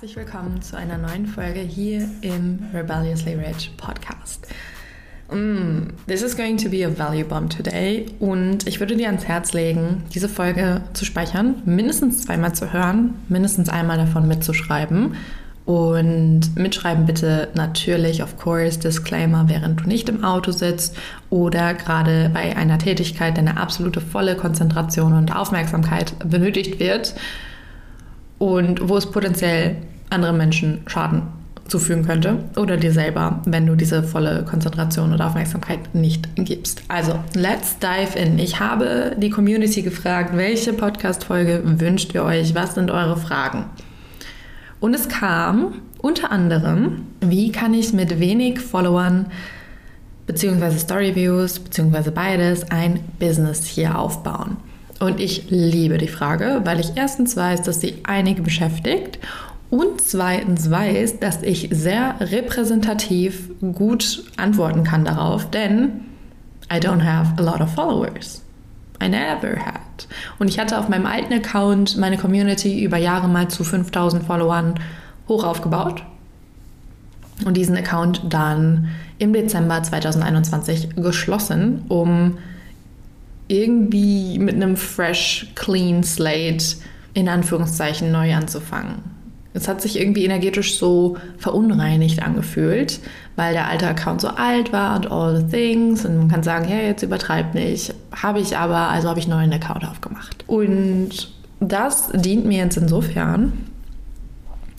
Herzlich willkommen zu einer neuen Folge hier im Rebelliously Rich Podcast. Mm, this is going to be a value bomb today und ich würde dir ans Herz legen, diese Folge zu speichern, mindestens zweimal zu hören, mindestens einmal davon mitzuschreiben und mitschreiben bitte natürlich, of course, Disclaimer, während du nicht im Auto sitzt oder gerade bei einer Tätigkeit deine absolute volle Konzentration und Aufmerksamkeit benötigt wird und wo es potenziell anderen Menschen Schaden zufügen könnte oder dir selber, wenn du diese volle Konzentration und Aufmerksamkeit nicht gibst. Also, let's dive in. Ich habe die Community gefragt, welche Podcast-Folge wünscht ihr euch? Was sind eure Fragen? Und es kam unter anderem, wie kann ich mit wenig Followern beziehungsweise Storyviews beziehungsweise beides ein Business hier aufbauen? Und ich liebe die Frage, weil ich erstens weiß, dass sie einige beschäftigt und zweitens weiß, dass ich sehr repräsentativ gut antworten kann darauf, denn I don't have a lot of followers. I never had. Und ich hatte auf meinem alten Account meine Community über Jahre mal zu 5000 Followern hoch aufgebaut und diesen Account dann im Dezember 2021 geschlossen, um irgendwie mit einem fresh, clean slate in Anführungszeichen neu anzufangen. Es hat sich irgendwie energetisch so verunreinigt angefühlt, weil der alte Account so alt war und all the things. Und man kann sagen, ja, jetzt übertreibt nicht. Habe ich aber, also habe ich einen neuen Account aufgemacht. Und das dient mir jetzt insofern,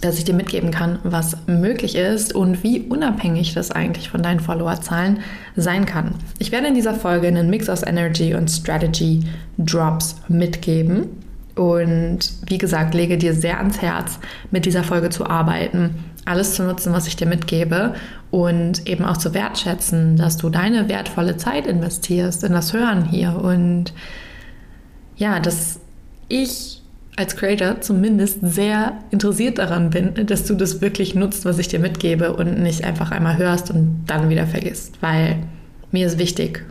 dass ich dir mitgeben kann, was möglich ist und wie unabhängig das eigentlich von deinen Followerzahlen sein kann. Ich werde in dieser Folge einen Mix aus Energy und Strategy Drops mitgeben und wie gesagt, lege dir sehr ans Herz, mit dieser Folge zu arbeiten, alles zu nutzen, was ich dir mitgebe und eben auch zu wertschätzen, dass du deine wertvolle Zeit investierst in das Hören hier und ja, dass ich als Creator zumindest sehr interessiert daran bin, dass du das wirklich nutzt, was ich dir mitgebe und nicht einfach einmal hörst und dann wieder vergisst, weil mir ist wichtig,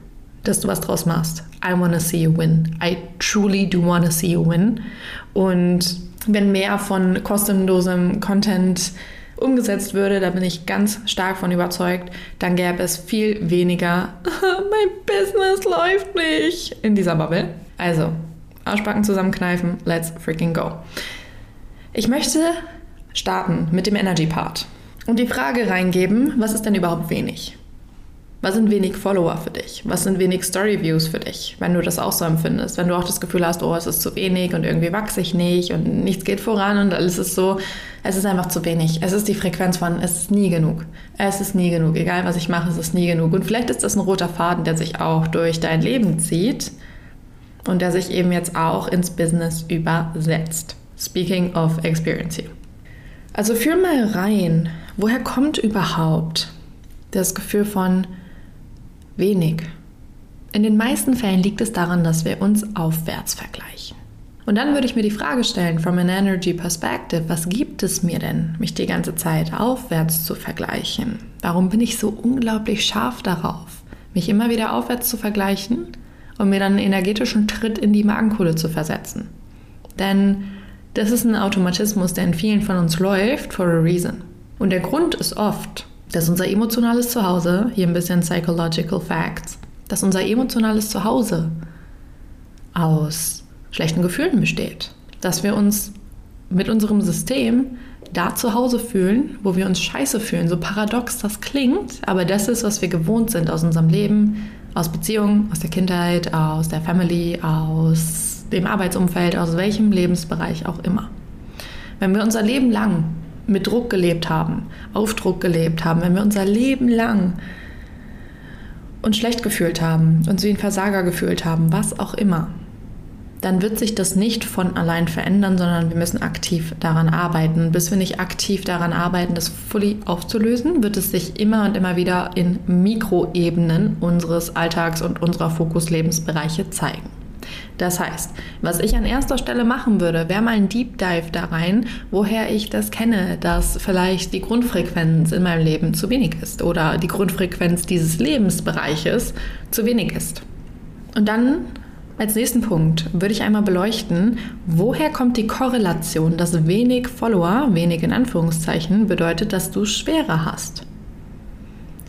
dass du was draus machst. I want to see you win. I truly do want to see you win. Und wenn mehr von kostenlosem Content umgesetzt würde, da bin ich ganz stark von überzeugt, dann gäbe es viel weniger, mein Business läuft nicht in dieser Bubble. Also, Arschbacken zusammenkneifen, let's freaking go. Ich möchte starten mit dem Energy Part und die Frage reingeben, was ist denn überhaupt wenig? Was sind wenig Follower für dich? Was sind wenig Storyviews für dich, wenn du das auch so empfindest? Wenn du auch das Gefühl hast, oh, es ist zu wenig und irgendwie wachse ich nicht und nichts geht voran und alles ist so, es ist einfach zu wenig. Es ist die Frequenz von, es ist nie genug. Es ist nie genug. Egal was ich mache, es ist nie genug. Und vielleicht ist das ein roter Faden, der sich auch durch dein Leben zieht und der sich eben jetzt auch ins Business übersetzt. Speaking of experience here. Also fühl mal rein, woher kommt überhaupt das Gefühl von, wenig. In den meisten Fällen liegt es daran, dass wir uns aufwärts vergleichen. Und dann würde ich mir die Frage stellen, from an energy perspective, was gibt es mir denn, mich die ganze Zeit aufwärts zu vergleichen? Warum bin ich so unglaublich scharf darauf, mich immer wieder aufwärts zu vergleichen und mir dann einen energetischen Tritt in die Magenkohle zu versetzen? Denn das ist ein Automatismus, der in vielen von uns läuft for a reason. Und der Grund ist oft, dass unser emotionales Zuhause, hier ein bisschen Psychological Facts, dass unser emotionales Zuhause aus schlechten Gefühlen besteht. Dass wir uns mit unserem System da zu Hause fühlen, wo wir uns scheiße fühlen. So paradox das klingt, aber das ist, was wir gewohnt sind aus unserem Leben, aus Beziehungen, aus der Kindheit, aus der Family, aus dem Arbeitsumfeld, aus welchem Lebensbereich auch immer. Wenn wir unser Leben lang mit Druck gelebt haben, auf Druck gelebt haben, wenn wir unser Leben lang uns schlecht gefühlt haben, uns wie ein Versager gefühlt haben, was auch immer, dann wird sich das nicht von allein verändern, sondern wir müssen aktiv daran arbeiten. Bis wir nicht aktiv daran arbeiten, das fully aufzulösen, wird es sich immer und immer wieder in Mikroebenen unseres Alltags und unserer Fokuslebensbereiche zeigen. Das heißt, was ich an erster Stelle machen würde, wäre mal ein Deep Dive da rein, woher ich das kenne, dass vielleicht die Grundfrequenz in meinem Leben zu wenig ist oder die Grundfrequenz dieses Lebensbereiches zu wenig ist. Und dann als nächsten Punkt würde ich einmal beleuchten, woher kommt die Korrelation, dass wenig Follower, wenig in Anführungszeichen, bedeutet, dass du schwerer hast.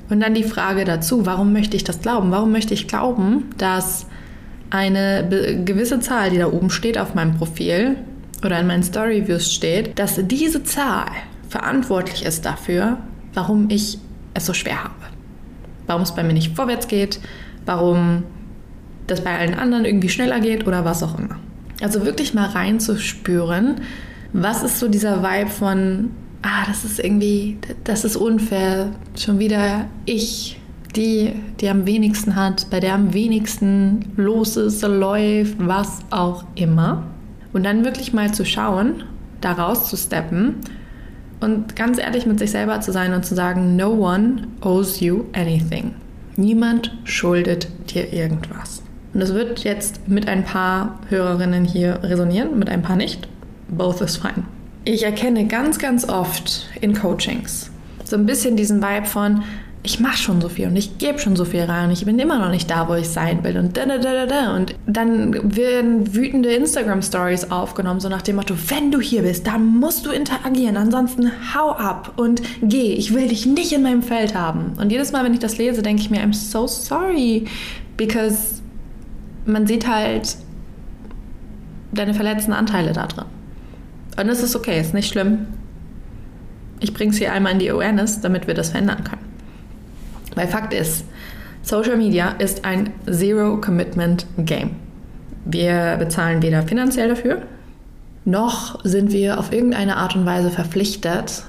Und dann die Frage dazu, warum möchte ich das glauben? Warum möchte ich glauben, dass eine gewisse Zahl, die da oben steht auf meinem Profil oder in meinen Storyviews steht, dass diese Zahl verantwortlich ist dafür, warum ich es so schwer habe. Warum es bei mir nicht vorwärts geht, warum das bei allen anderen irgendwie schneller geht oder was auch immer. Also wirklich mal reinzuspüren, was ist so dieser Vibe von, ah, das ist irgendwie, das ist unfair, schon wieder ich, die, die am wenigsten hat, bei der am wenigsten los ist, läuft, was auch immer. Und dann wirklich mal zu schauen, da rauszusteppen und ganz ehrlich mit sich selber zu sein und zu sagen, no one owes you anything. Niemand schuldet dir irgendwas. Und das wird jetzt mit ein paar Hörerinnen hier resonieren, mit ein paar nicht. Both is fine. Ich erkenne ganz, ganz oft in Coachings so ein bisschen diesen Vibe von, ich mache schon so viel und ich gebe schon so viel rein und ich bin immer noch nicht da, wo ich sein will und da, da, da, da. Und dann werden wütende Instagram-Stories aufgenommen, so nach dem Motto, wenn du hier bist, dann musst du interagieren, ansonsten hau ab und geh, ich will dich nicht in meinem Feld haben. Und jedes Mal, wenn ich das lese, denke ich mir, I'm so sorry, because man sieht halt deine verletzten Anteile da drin. Und es ist okay, ist nicht schlimm. Ich bringe es hier einmal in die Awareness, damit wir das verändern können. Weil Fakt ist, Social Media ist ein Zero-Commitment-Game. Wir bezahlen weder finanziell dafür, noch sind wir auf irgendeine Art und Weise verpflichtet,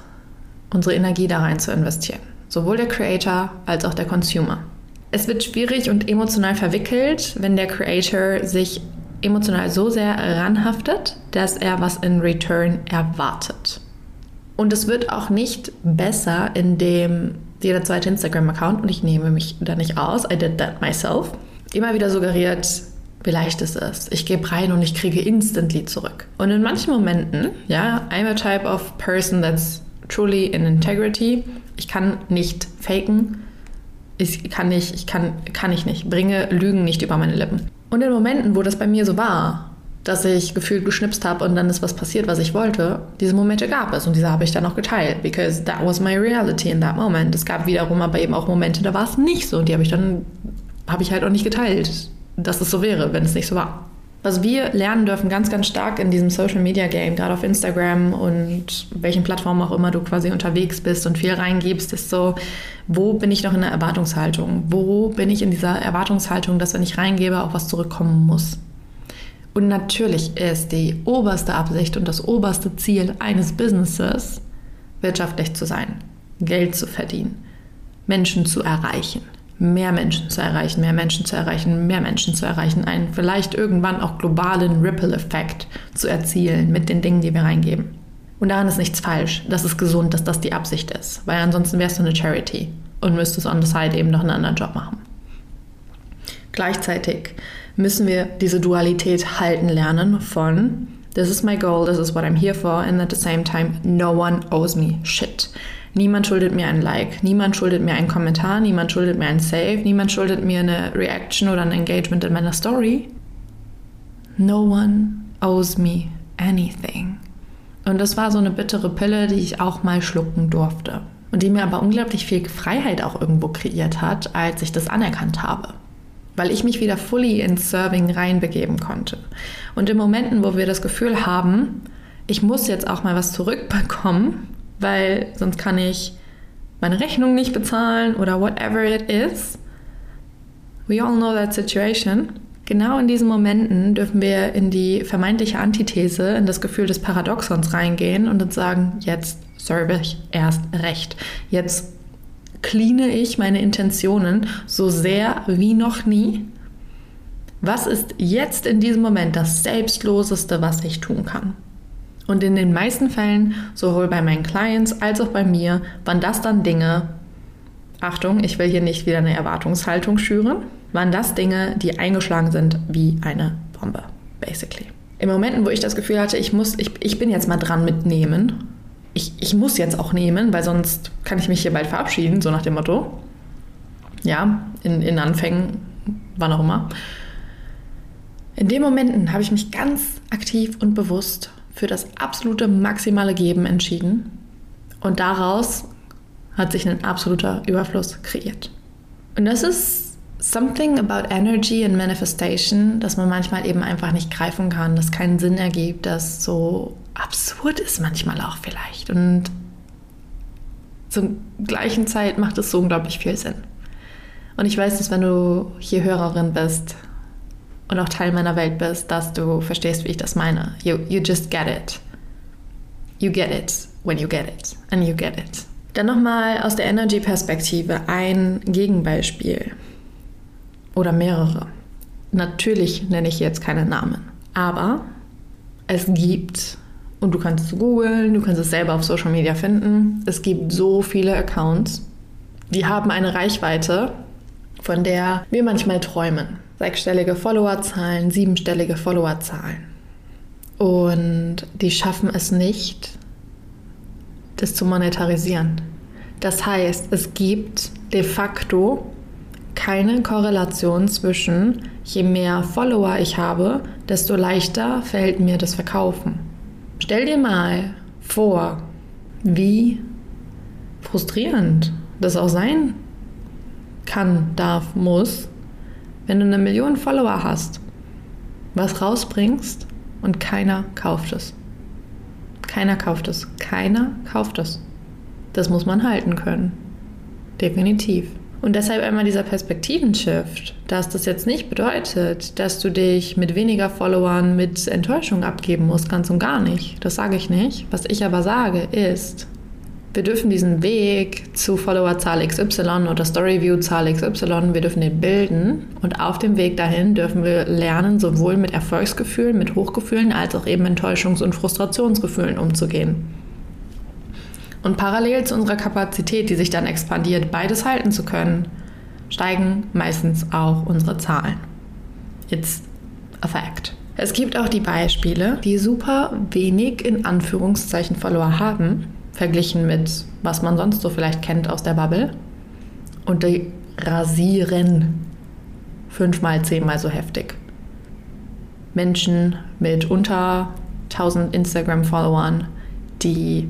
unsere Energie da rein zu investieren. Sowohl der Creator als auch der Consumer. Es wird schwierig und emotional verwickelt, wenn der Creator sich emotional so sehr ranhaftet, dass er was in Return erwartet. Und es wird auch nicht besser, indem jeder zweite Instagram-Account, und ich nehme mich da nicht aus, I did that myself, immer wieder suggeriert, wie leicht es ist. Ich gebe rein und ich kriege instantly zurück. Und in manchen Momenten, ja, I'm a type of person that's truly in integrity. Ich kann nicht faken ich kann nicht, ich kann, kann ich nicht, bringe Lügen nicht über meine Lippen. Und in Momenten, wo das bei mir so war, dass ich gefühlt geschnipst habe und dann ist was passiert, was ich wollte, diese Momente gab es und diese habe ich dann auch geteilt, because that was my reality in that moment. Es gab wiederum aber eben auch Momente, da war es nicht so und die habe ich dann, habe ich halt auch nicht geteilt, dass es so wäre, wenn es nicht so war. Was wir lernen dürfen ganz, ganz stark in diesem Social Media Game, gerade auf Instagram und welchen Plattformen auch immer du quasi unterwegs bist und viel reingibst, ist so, wo bin ich noch in der Erwartungshaltung? Wo bin ich in dieser Erwartungshaltung, dass wenn ich reingebe, auch was zurückkommen muss? Und natürlich ist die oberste Absicht und das oberste Ziel eines Businesses, wirtschaftlich zu sein, Geld zu verdienen, Menschen zu erreichen mehr Menschen zu erreichen, mehr Menschen zu erreichen, mehr Menschen zu erreichen, einen vielleicht irgendwann auch globalen Ripple-Effekt zu erzielen mit den Dingen, die wir reingeben. Und daran ist nichts falsch. Das ist gesund, dass das die Absicht ist, weil ansonsten wärst du eine Charity und müsstest on the side eben noch einen anderen Job machen. Gleichzeitig müssen wir diese Dualität halten lernen von This is my goal, this is what I'm here for, and at the same time, no one owes me shit. Niemand schuldet mir ein Like, niemand schuldet mir einen Kommentar, niemand schuldet mir ein Save, niemand schuldet mir eine Reaction oder ein Engagement in meiner Story. No one owes me anything. Und das war so eine bittere Pille, die ich auch mal schlucken durfte. Und die mir aber unglaublich viel Freiheit auch irgendwo kreiert hat, als ich das anerkannt habe. Weil ich mich wieder fully in Serving reinbegeben konnte. Und in Momenten, wo wir das Gefühl haben, ich muss jetzt auch mal was zurückbekommen, weil sonst kann ich meine Rechnung nicht bezahlen oder whatever it is. We all know that situation. Genau in diesen Momenten dürfen wir in die vermeintliche Antithese, in das Gefühl des Paradoxons reingehen und uns sagen, jetzt serve ich erst recht. Jetzt cleane ich meine Intentionen so sehr wie noch nie, Was ist jetzt in diesem Moment das Selbstloseste, was ich tun kann? Und in den meisten Fällen, sowohl bei meinen Clients als auch bei mir, waren das dann Dinge, Achtung, ich will hier nicht wieder eine Erwartungshaltung schüren, waren das Dinge, die eingeschlagen sind wie eine Bombe, basically. In Momenten, wo ich das Gefühl hatte, ich muss, ich, ich bin jetzt mal dran mit nehmen, ich, ich muss jetzt auch nehmen, weil sonst kann ich mich hier bald verabschieden, so nach dem Motto. Ja, in, in Anfängen, wann auch immer. In den Momenten habe ich mich ganz aktiv und bewusst für das absolute maximale Geben entschieden und daraus hat sich ein absoluter Überfluss kreiert. Und das ist something about energy and manifestation, dass man manchmal eben einfach nicht greifen kann, das keinen Sinn ergibt, das so absurd ist manchmal auch vielleicht. Und zur gleichen Zeit macht es so unglaublich viel Sinn. Und ich weiß, dass wenn du hier Hörerin bist und auch Teil meiner Welt bist, dass du verstehst, wie ich das meine. You, you just get it. You get it when you get it. And you get it. Dann nochmal aus der Energy-Perspektive ein Gegenbeispiel. Oder mehrere. Natürlich nenne ich jetzt keine Namen. Aber es gibt, und du kannst es googeln, du kannst es selber auf Social Media finden, es gibt so viele Accounts, die haben eine Reichweite, von der wir manchmal träumen. Sechsstellige Followerzahlen, siebenstellige Followerzahlen. Und die schaffen es nicht, das zu monetarisieren. Das heißt, es gibt de facto keine Korrelation zwischen, je mehr Follower ich habe, desto leichter fällt mir das Verkaufen. Stell dir mal vor, wie frustrierend das auch sein kann, darf, muss, wenn du eine Million Follower hast, was rausbringst und keiner kauft es. Keiner kauft es. Keiner kauft es. Das muss man halten können. Definitiv. Und deshalb einmal dieser Perspektivenshift, dass das jetzt nicht bedeutet, dass du dich mit weniger Followern mit Enttäuschung abgeben musst, ganz und gar nicht. Das sage ich nicht. Was ich aber sage ist, wir dürfen diesen Weg zu Followerzahl XY oder Storyview-Zahl XY, wir dürfen den bilden und auf dem Weg dahin dürfen wir lernen, sowohl mit Erfolgsgefühlen, mit Hochgefühlen als auch eben Enttäuschungs- und Frustrationsgefühlen umzugehen. Und parallel zu unserer Kapazität, die sich dann expandiert, beides halten zu können, steigen meistens auch unsere Zahlen. It's a fact. Es gibt auch die Beispiele, die super wenig in Anführungszeichen Follower haben, verglichen mit was man sonst so vielleicht kennt aus der Bubble. Und die rasieren fünfmal, zehnmal so heftig. Menschen mit unter 1000 Instagram-Followern, die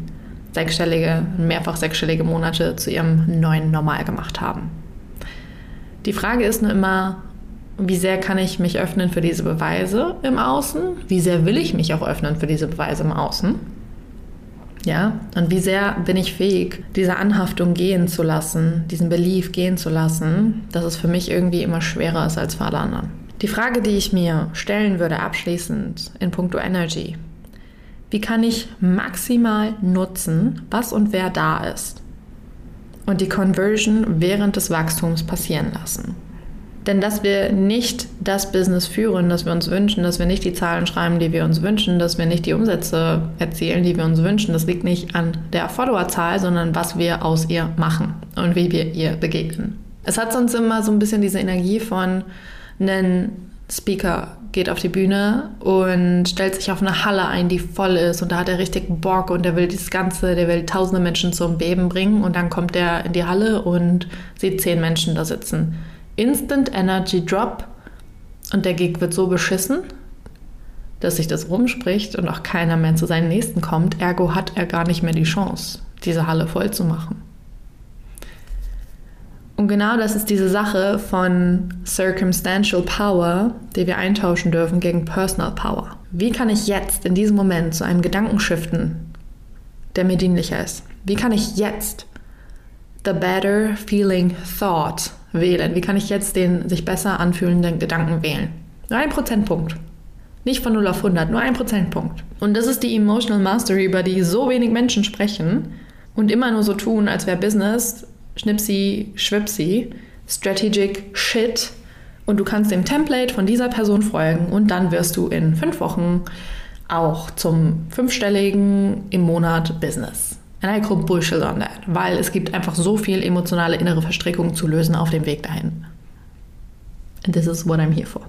sechsstellige, mehrfach sechsstellige Monate zu ihrem neuen Normal gemacht haben. Die Frage ist nur immer, wie sehr kann ich mich öffnen für diese Beweise im Außen? Wie sehr will ich mich auch öffnen für diese Beweise im Außen? Ja, und wie sehr bin ich fähig, diese Anhaftung gehen zu lassen, diesen Belief gehen zu lassen, dass es für mich irgendwie immer schwerer ist als für alle anderen. Die Frage, die ich mir stellen würde abschließend in puncto Energy, wie kann ich maximal nutzen, was und wer da ist und die Conversion während des Wachstums passieren lassen? Denn dass wir nicht das Business führen, das wir uns wünschen, dass wir nicht die Zahlen schreiben, die wir uns wünschen, dass wir nicht die Umsätze erzielen, die wir uns wünschen, das liegt nicht an der Followerzahl, sondern was wir aus ihr machen und wie wir ihr begegnen. Es hat sonst immer so ein bisschen diese Energie von, ein Speaker geht auf die Bühne und stellt sich auf eine Halle ein, die voll ist und da hat er richtig Bock und er will dieses Ganze, der will tausende Menschen zum Beben bringen und dann kommt er in die Halle und sieht zehn Menschen da sitzen Instant Energy Drop und der Gig wird so beschissen, dass sich das rumspricht und auch keiner mehr zu seinen Nächsten kommt. Ergo hat er gar nicht mehr die Chance, diese Halle voll zu machen. Und genau das ist diese Sache von Circumstantial Power, die wir eintauschen dürfen gegen Personal Power. Wie kann ich jetzt in diesem Moment zu einem Gedanken shiften, der mir dienlicher ist? Wie kann ich jetzt the better feeling thought wählen? Wie kann ich jetzt den sich besser anfühlenden Gedanken wählen? Nur ein Prozentpunkt. Nicht von 0 auf 100, nur ein Prozentpunkt. Und das ist die Emotional Mastery, über die so wenig Menschen sprechen und immer nur so tun, als wäre Business, Schnipsi, Schwipsi, Strategic Shit Und du kannst dem Template von dieser Person folgen und dann wirst du in fünf Wochen auch zum fünfstelligen im Monat Business. And I call Bullshit on that, weil es gibt einfach so viel emotionale innere Verstrickung zu lösen auf dem Weg dahin. And this is what I'm here for.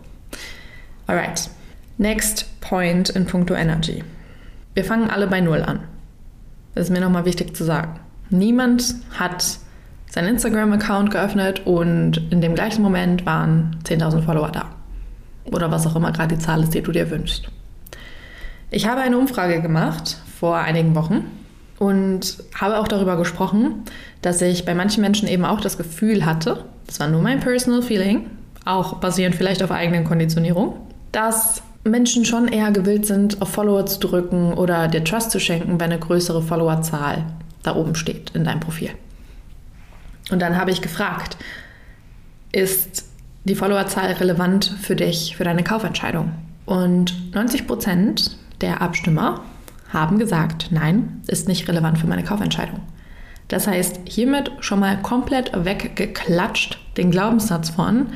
Alright, next point in puncto Energy. Wir fangen alle bei Null an. Das ist mir nochmal wichtig zu sagen. Niemand hat seinen Instagram-Account geöffnet und in dem gleichen Moment waren 10.000 Follower da. Oder was auch immer gerade die Zahl ist, die du dir wünschst. Ich habe eine Umfrage gemacht vor einigen Wochen und habe auch darüber gesprochen, dass ich bei manchen Menschen eben auch das Gefühl hatte, das war nur mein personal feeling, auch basierend vielleicht auf eigenen Konditionierung, dass Menschen schon eher gewillt sind, auf Follower zu drücken oder dir Trust zu schenken, wenn eine größere Followerzahl da oben steht in deinem Profil. Und dann habe ich gefragt, ist die Followerzahl relevant für dich, für deine Kaufentscheidung? Und 90 Prozent der Abstimmer haben gesagt, nein, ist nicht relevant für meine Kaufentscheidung. Das heißt, hiermit schon mal komplett weggeklatscht den Glaubenssatz von,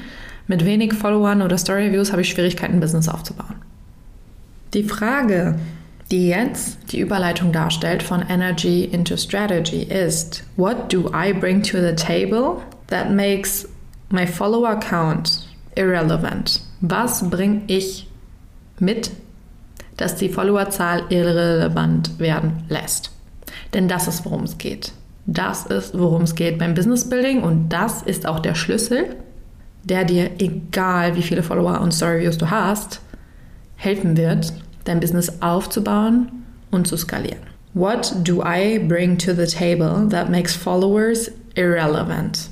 mit wenig Followern oder Story-Views habe ich Schwierigkeiten, Business aufzubauen. Die Frage, die jetzt die Überleitung darstellt von Energy into Strategy ist, what do I bring to the table that makes my follower count irrelevant? Was bringe ich mit, dass die Followerzahl irrelevant werden lässt? Denn das ist, worum es geht. Das ist, worum es geht beim Business Building und das ist auch der Schlüssel, der dir, egal wie viele Follower und Story Views du hast, helfen wird, dein Business aufzubauen und zu skalieren. What do I bring to the table that makes followers irrelevant?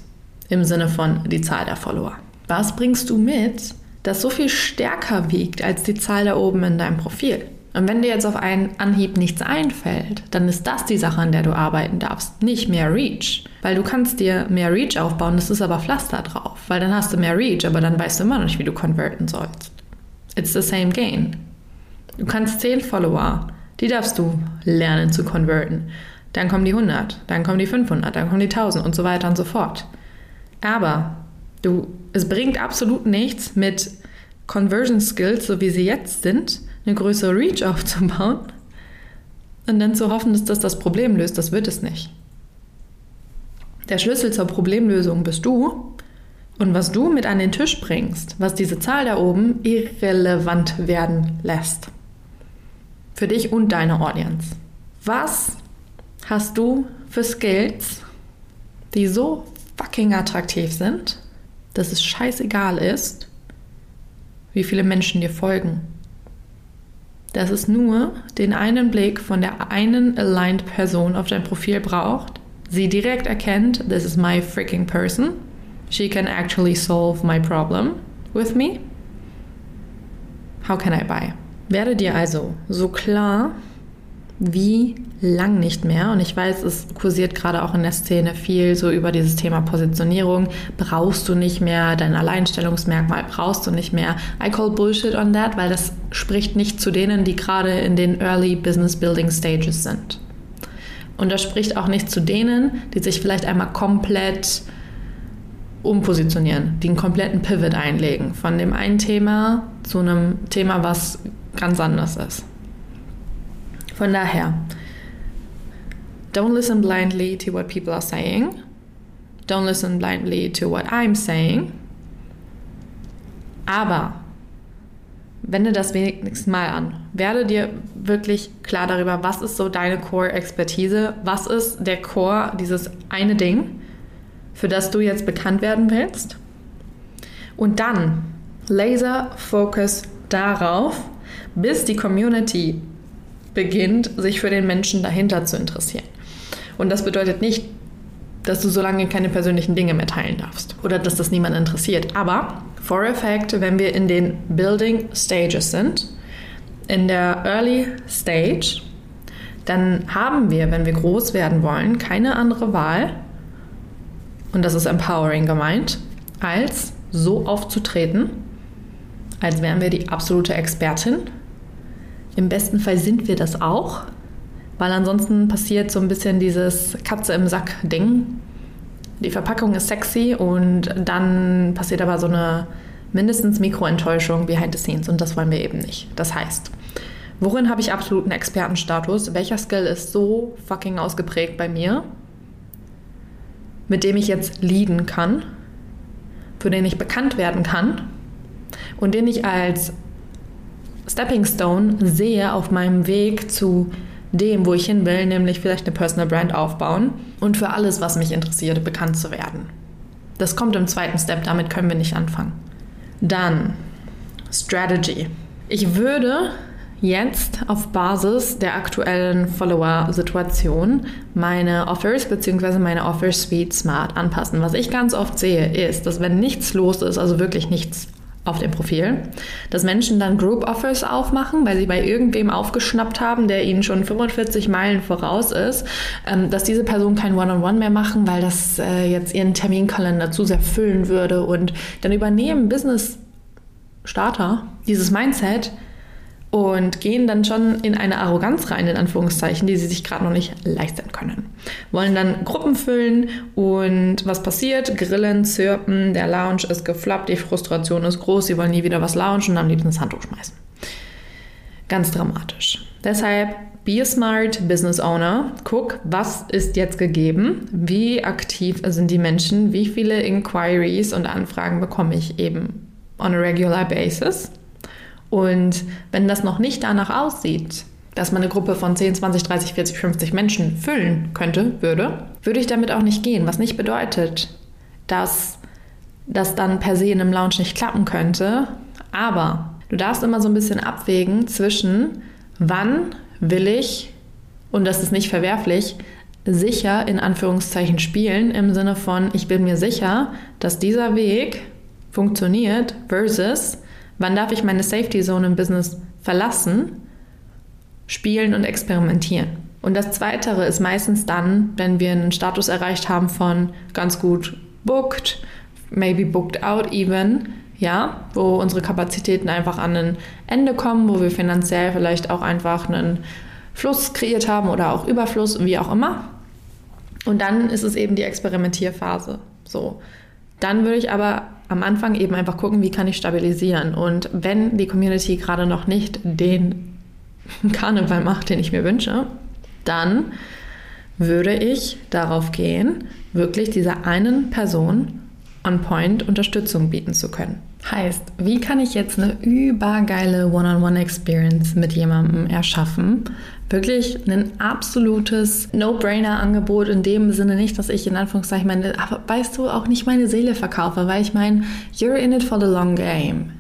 Im Sinne von die Zahl der Follower. Was bringst du mit, das so viel stärker wiegt als die Zahl da oben in deinem Profil? Und wenn dir jetzt auf einen Anhieb nichts einfällt, dann ist das die Sache, an der du arbeiten darfst, nicht mehr Reach. Weil du kannst dir mehr Reach aufbauen, das ist aber Pflaster drauf. Weil dann hast du mehr Reach, aber dann weißt du immer noch nicht, wie du konverten sollst. It's the same game. Du kannst 10 Follower, die darfst du lernen zu konverten. Dann kommen die 100, dann kommen die 500, dann kommen die 1000 und so weiter und so fort. Aber du, es bringt absolut nichts mit Conversion Skills, so wie sie jetzt sind, eine größere Reach aufzubauen und dann zu hoffen, dass das das Problem löst. Das wird es nicht. Der Schlüssel zur Problemlösung bist du und was du mit an den Tisch bringst, was diese Zahl da oben irrelevant werden lässt. Für dich und deine Audience. Was hast du für Skills, die so fucking attraktiv sind, dass es scheißegal ist, wie viele Menschen dir folgen? Dass es nur den einen Blick von der einen aligned Person auf dein Profil braucht, sie direkt erkennt, this is my freaking person, she can actually solve my problem with me. How can I buy? Werde dir also so klar wie lang nicht mehr. Und ich weiß, es kursiert gerade auch in der Szene viel so über dieses Thema Positionierung. Brauchst du nicht mehr dein Alleinstellungsmerkmal, brauchst du nicht mehr. I call Bullshit on that, weil das spricht nicht zu denen, die gerade in den Early Business Building Stages sind. Und das spricht auch nicht zu denen, die sich vielleicht einmal komplett umpositionieren, die einen kompletten Pivot einlegen von dem einen Thema zu einem Thema, was ganz anders ist. Von daher, don't listen blindly to what people are saying. Don't listen blindly to what I'm saying. Aber wende das wenigstens mal an. Werde dir wirklich klar darüber, was ist so deine Core-Expertise, was ist der Core, dieses eine Ding, für das du jetzt bekannt werden willst. Und dann Laser Focus darauf, bis die Community beginnt, sich für den Menschen dahinter zu interessieren. Und das bedeutet nicht, dass du so lange keine persönlichen Dinge mehr teilen darfst oder dass das niemand interessiert. Aber for a fact, wenn wir in den Building Stages sind, in der Early Stage, dann haben wir, wenn wir groß werden wollen, keine andere Wahl, und das ist empowering gemeint, als so aufzutreten, als wären wir die absolute Expertin im besten Fall sind wir das auch, weil ansonsten passiert so ein bisschen dieses Katze im Sack-Ding. Die Verpackung ist sexy und dann passiert aber so eine mindestens Mikroenttäuschung behind the scenes und das wollen wir eben nicht. Das heißt, worin habe ich absoluten Expertenstatus? Welcher Skill ist so fucking ausgeprägt bei mir, mit dem ich jetzt leaden kann, für den ich bekannt werden kann und den ich als Stepping Stone sehe auf meinem Weg zu dem, wo ich hin will, nämlich vielleicht eine Personal Brand aufbauen und für alles, was mich interessiert, bekannt zu werden. Das kommt im zweiten Step, damit können wir nicht anfangen. Dann Strategy. Ich würde jetzt auf Basis der aktuellen Follower-Situation meine Offers bzw. meine Offer Suite smart anpassen. Was ich ganz oft sehe, ist, dass wenn nichts los ist, also wirklich nichts auf dem Profil, dass Menschen dann Group Offers aufmachen, weil sie bei irgendwem aufgeschnappt haben, der ihnen schon 45 Meilen voraus ist, ähm, dass diese Person kein One-on-One -on -One mehr machen, weil das äh, jetzt ihren Terminkalender zu sehr füllen würde. Und dann übernehmen Business Starter dieses Mindset und gehen dann schon in eine Arroganz rein, in Anführungszeichen, die sie sich gerade noch nicht leisten können. Wollen dann Gruppen füllen und was passiert? Grillen, zirpen, der Lounge ist geflappt, die Frustration ist groß, sie wollen nie wieder was launchen und am liebsten das Handtuch schmeißen. Ganz dramatisch. Deshalb Be a smart business owner. Guck, was ist jetzt gegeben? Wie aktiv sind die Menschen? Wie viele Inquiries und Anfragen bekomme ich eben on a regular basis? Und wenn das noch nicht danach aussieht, dass man eine Gruppe von 10, 20, 30, 40, 50 Menschen füllen könnte, würde, würde ich damit auch nicht gehen. Was nicht bedeutet, dass das dann per se in einem Lounge nicht klappen könnte. Aber du darfst immer so ein bisschen abwägen zwischen, wann will ich, und das ist nicht verwerflich, sicher in Anführungszeichen spielen, im Sinne von, ich bin mir sicher, dass dieser Weg funktioniert, versus, Wann darf ich meine Safety Zone im Business verlassen, spielen und experimentieren? Und das Zweite ist meistens dann, wenn wir einen Status erreicht haben von ganz gut booked, maybe booked out even, ja, wo unsere Kapazitäten einfach an ein Ende kommen, wo wir finanziell vielleicht auch einfach einen Fluss kreiert haben oder auch Überfluss, wie auch immer. Und dann ist es eben die Experimentierphase. So. Dann würde ich aber am Anfang eben einfach gucken, wie kann ich stabilisieren. Und wenn die Community gerade noch nicht den Karneval macht, den ich mir wünsche, dann würde ich darauf gehen, wirklich dieser einen Person on point Unterstützung bieten zu können. Heißt, wie kann ich jetzt eine übergeile One-on-One-Experience mit jemandem erschaffen? Wirklich ein absolutes No-Brainer-Angebot in dem Sinne nicht, dass ich in Anführungszeichen meine, aber weißt du, auch nicht meine Seele verkaufe, weil ich meine, you're in it for the long game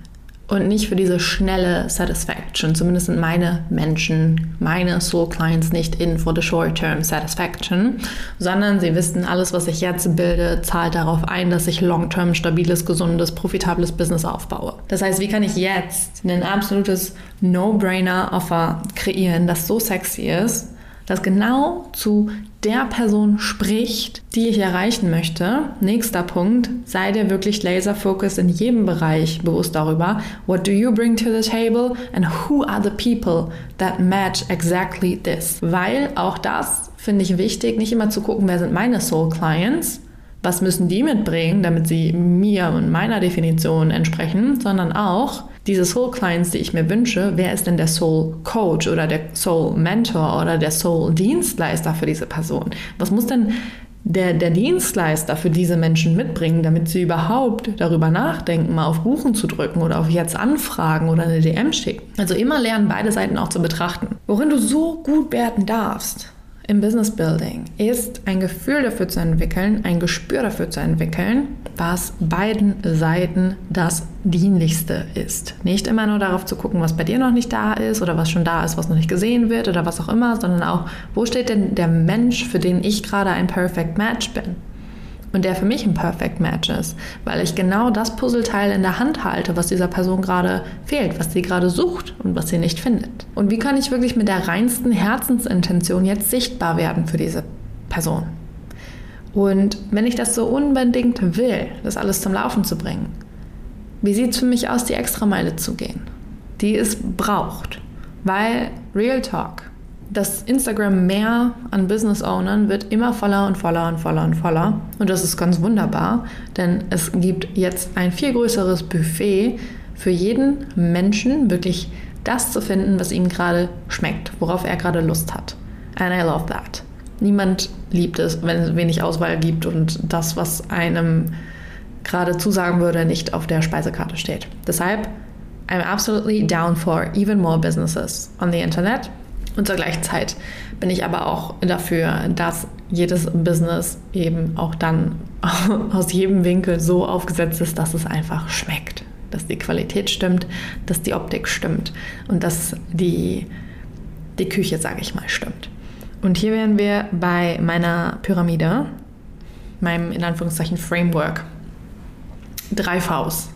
und nicht für diese schnelle Satisfaction. Zumindest sind meine Menschen, meine Soul Clients nicht in for the short-term Satisfaction, sondern sie wissen, alles, was ich jetzt bilde, zahlt darauf ein, dass ich long-term stabiles, gesundes, profitables Business aufbaue. Das heißt, wie kann ich jetzt ein absolutes No-Brainer-Offer kreieren, das so sexy ist, das genau zu der Person spricht, die ich erreichen möchte. Nächster Punkt, sei dir wirklich laser-focused in jedem Bereich bewusst darüber, what do you bring to the table and who are the people that match exactly this. Weil auch das finde ich wichtig, nicht immer zu gucken, wer sind meine Soul Clients, was müssen die mitbringen, damit sie mir und meiner Definition entsprechen, sondern auch, diese Soul Clients, die ich mir wünsche, wer ist denn der Soul Coach oder der Soul Mentor oder der Soul Dienstleister für diese Person? Was muss denn der, der Dienstleister für diese Menschen mitbringen, damit sie überhaupt darüber nachdenken, mal auf Buchen zu drücken oder auf jetzt anfragen oder eine DM schicken? Also immer lernen, beide Seiten auch zu betrachten. Worin du so gut werden darfst, im Business Building ist ein Gefühl dafür zu entwickeln, ein Gespür dafür zu entwickeln, was beiden Seiten das Dienlichste ist. Nicht immer nur darauf zu gucken, was bei dir noch nicht da ist oder was schon da ist, was noch nicht gesehen wird oder was auch immer, sondern auch, wo steht denn der Mensch, für den ich gerade ein Perfect Match bin? Und der für mich ein Perfect Match ist, weil ich genau das Puzzleteil in der Hand halte, was dieser Person gerade fehlt, was sie gerade sucht und was sie nicht findet. Und wie kann ich wirklich mit der reinsten Herzensintention jetzt sichtbar werden für diese Person? Und wenn ich das so unbedingt will, das alles zum Laufen zu bringen, wie sieht es für mich aus, die Extrameile zu gehen, die es braucht? Weil Real Talk, das Instagram mehr an Business Ownern wird immer voller und voller und voller und voller. Und das ist ganz wunderbar, denn es gibt jetzt ein viel größeres Buffet für jeden Menschen, wirklich das zu finden, was ihm gerade schmeckt, worauf er gerade Lust hat. And I love that. Niemand liebt es, wenn es wenig Auswahl gibt und das, was einem gerade zusagen würde, nicht auf der Speisekarte steht. Deshalb, I'm absolutely down for even more businesses on the Internet und zur gleichen Zeit bin ich aber auch dafür, dass jedes Business eben auch dann aus jedem Winkel so aufgesetzt ist, dass es einfach schmeckt. Dass die Qualität stimmt, dass die Optik stimmt und dass die, die Küche, sage ich mal, stimmt. Und hier wären wir bei meiner Pyramide, meinem in Anführungszeichen Framework. Drei Vs.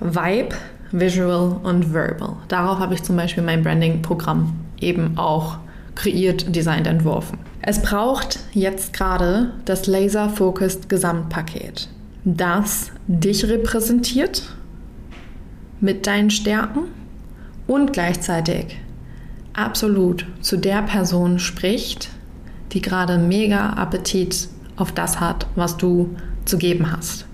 Vibe, Visual und Verbal. Darauf habe ich zum Beispiel mein Branding-Programm eben auch kreiert, designt, entworfen. Es braucht jetzt gerade das Laser-Focused Gesamtpaket, das dich repräsentiert mit deinen Stärken und gleichzeitig absolut zu der Person spricht, die gerade mega Appetit auf das hat, was du zu geben hast.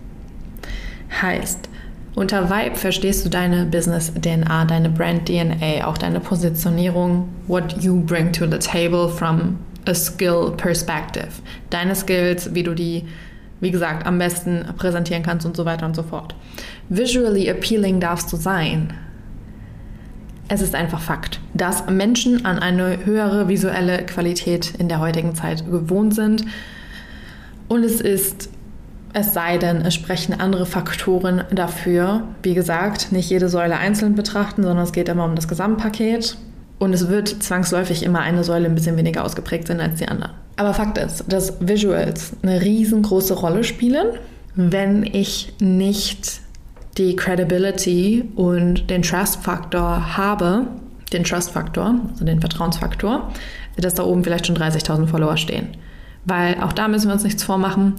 Heißt, unter Vibe verstehst du deine Business-DNA, deine Brand-DNA, auch deine Positionierung, what you bring to the table from a skill perspective. Deine Skills, wie du die, wie gesagt, am besten präsentieren kannst und so weiter und so fort. Visually appealing darfst du sein. Es ist einfach Fakt, dass Menschen an eine höhere visuelle Qualität in der heutigen Zeit gewohnt sind. Und es ist es sei denn, es sprechen andere Faktoren dafür. Wie gesagt, nicht jede Säule einzeln betrachten, sondern es geht immer um das Gesamtpaket. Und es wird zwangsläufig immer eine Säule ein bisschen weniger ausgeprägt sein als die andere. Aber Fakt ist, dass Visuals eine riesengroße Rolle spielen, wenn ich nicht die Credibility und den Trust-Faktor habe, den Trust-Faktor, also den Vertrauensfaktor, dass da oben vielleicht schon 30.000 Follower stehen. Weil auch da müssen wir uns nichts vormachen.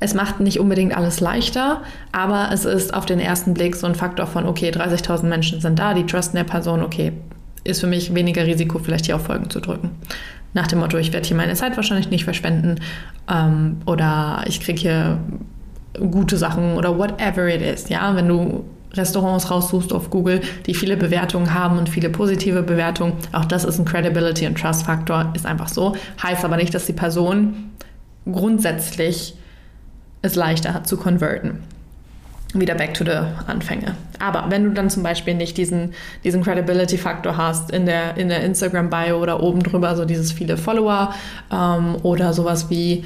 Es macht nicht unbedingt alles leichter, aber es ist auf den ersten Blick so ein Faktor von, okay, 30.000 Menschen sind da, die trusten der Person, okay, ist für mich weniger Risiko, vielleicht hier auf Folgen zu drücken. Nach dem Motto, ich werde hier meine Zeit wahrscheinlich nicht verschwenden ähm, oder ich kriege hier gute Sachen oder whatever it is. Ja, wenn du Restaurants raussuchst auf Google, die viele Bewertungen haben und viele positive Bewertungen, auch das ist ein Credibility und Trust Faktor, ist einfach so. Heißt aber nicht, dass die Person grundsätzlich es leichter hat zu konverten. Wieder back to the Anfänge. Aber wenn du dann zum Beispiel nicht diesen, diesen Credibility-Faktor hast in der, in der Instagram-Bio oder oben drüber, so dieses viele Follower ähm, oder sowas wie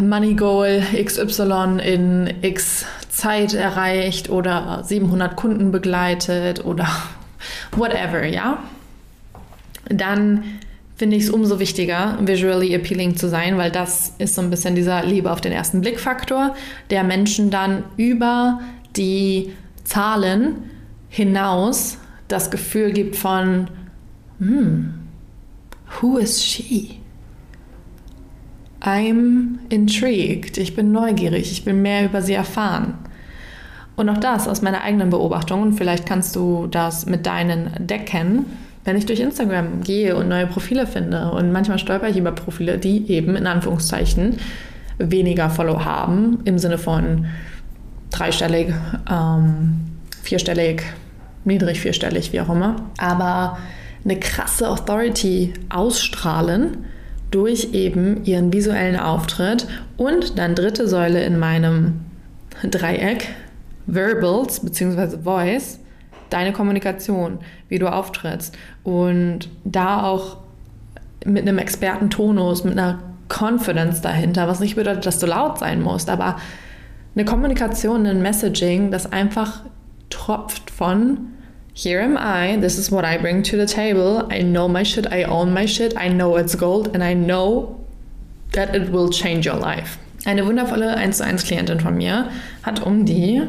Money Goal XY in X Zeit erreicht oder 700 Kunden begleitet oder whatever, ja, dann finde ich es umso wichtiger, visually appealing zu sein, weil das ist so ein bisschen dieser Liebe auf den ersten Blick Faktor, der Menschen dann über die Zahlen hinaus das Gefühl gibt von, hmm, who is she? I'm intrigued, ich bin neugierig, ich will mehr über sie erfahren. Und auch das aus meiner eigenen Beobachtung, und vielleicht kannst du das mit deinen Decken wenn ich durch Instagram gehe und neue Profile finde und manchmal stolper ich über Profile, die eben in Anführungszeichen weniger Follow haben, im Sinne von dreistellig, ähm, vierstellig, niedrig vierstellig, wie auch immer, aber eine krasse Authority ausstrahlen durch eben ihren visuellen Auftritt und dann dritte Säule in meinem Dreieck, Verbals bzw. Voice, deine Kommunikation, wie du auftrittst und da auch mit einem Expertentonus, mit einer Confidence dahinter, was nicht bedeutet, dass du laut sein musst, aber eine Kommunikation, ein Messaging, das einfach tropft von Here am I, this is what I bring to the table, I know my shit, I own my shit, I know it's gold and I know that it will change your life. Eine wundervolle 1 zu 1 Klientin von mir hat um die,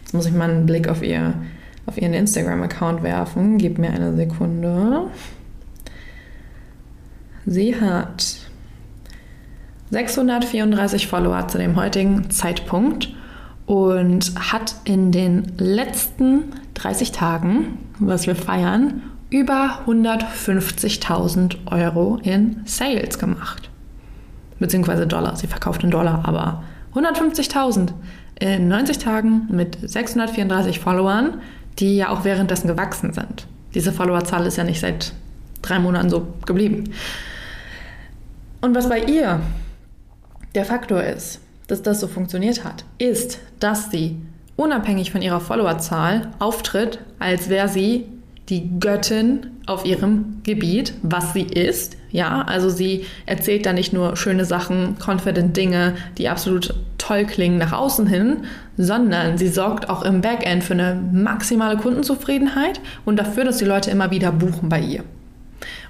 jetzt muss ich mal einen Blick auf ihr auf ihren Instagram-Account werfen. Gib mir eine Sekunde. Sie hat 634 Follower zu dem heutigen Zeitpunkt und hat in den letzten 30 Tagen, was wir feiern, über 150.000 Euro in Sales gemacht. Beziehungsweise Dollar. Sie verkauft in Dollar, aber 150.000 in 90 Tagen mit 634 Followern, die ja auch währenddessen gewachsen sind. Diese Followerzahl ist ja nicht seit drei Monaten so geblieben. Und was bei ihr der Faktor ist, dass das so funktioniert hat, ist, dass sie unabhängig von ihrer Followerzahl auftritt, als wäre sie die Göttin auf ihrem Gebiet, was sie ist. Ja, also sie erzählt da nicht nur schöne Sachen, confident Dinge, die absolut toll klingen nach außen hin, sondern sie sorgt auch im Backend für eine maximale Kundenzufriedenheit und dafür, dass die Leute immer wieder buchen bei ihr.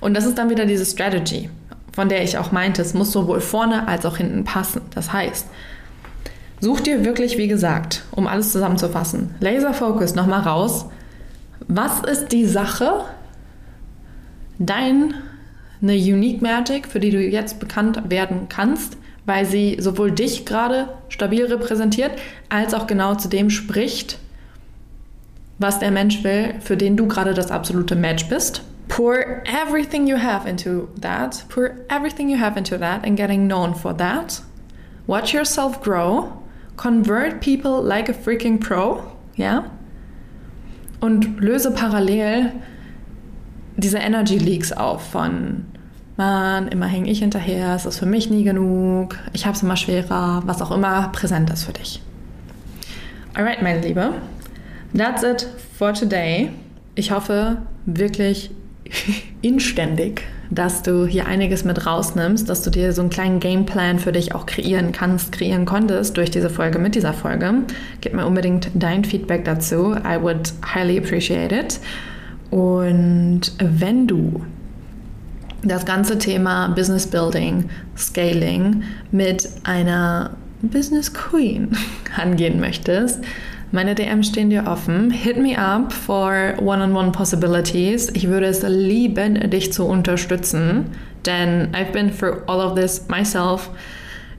Und das ist dann wieder diese Strategy, von der ich auch meinte, es muss sowohl vorne als auch hinten passen. Das heißt, such dir wirklich, wie gesagt, um alles zusammenzufassen, Laser Focus nochmal raus, was ist die Sache, deine Unique Magic, für die du jetzt bekannt werden kannst, weil sie sowohl dich gerade stabil repräsentiert, als auch genau zu dem spricht, was der Mensch will, für den du gerade das absolute Match bist. Pour everything you have into that. Pour everything you have into that and getting known for that. Watch yourself grow. Convert people like a freaking pro. Ja? Und löse parallel diese Energy Leaks auf von Mann, immer hänge ich hinterher, es ist für mich nie genug, ich habe es immer schwerer, was auch immer präsent ist für dich. Alright, meine Liebe, that's it for today. Ich hoffe wirklich inständig, dass du hier einiges mit rausnimmst, dass du dir so einen kleinen Gameplan für dich auch kreieren kannst, kreieren konntest durch diese Folge mit dieser Folge. Gib mir unbedingt dein Feedback dazu. I would highly appreciate it. Und wenn du das ganze Thema Business Building, Scaling mit einer Business Queen angehen möchtest, meine DMs stehen dir offen. Hit me up for one-on-one possibilities. Ich würde es lieben, dich zu unterstützen, denn I've been through all of this myself.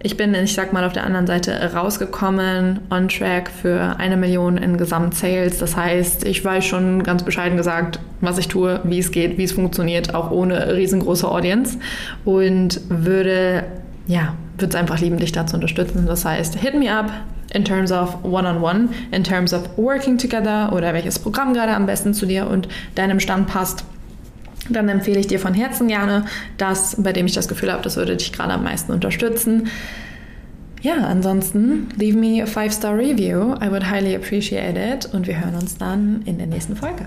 Ich bin, ich sag mal, auf der anderen Seite rausgekommen, on track für eine Million in Gesamtsales. Das heißt, ich weiß schon ganz bescheiden gesagt, was ich tue, wie es geht, wie es funktioniert, auch ohne riesengroße Audience. Und würde, ja, würde es einfach lieben, dich da zu unterstützen. Das heißt, hit me up, in terms of one-on-one, -on -one, in terms of working together oder welches Programm gerade am besten zu dir und deinem Stand passt, dann empfehle ich dir von Herzen gerne das, bei dem ich das Gefühl habe, das würde dich gerade am meisten unterstützen. Ja, ansonsten leave me a five-star review. I would highly appreciate it und wir hören uns dann in der nächsten Folge.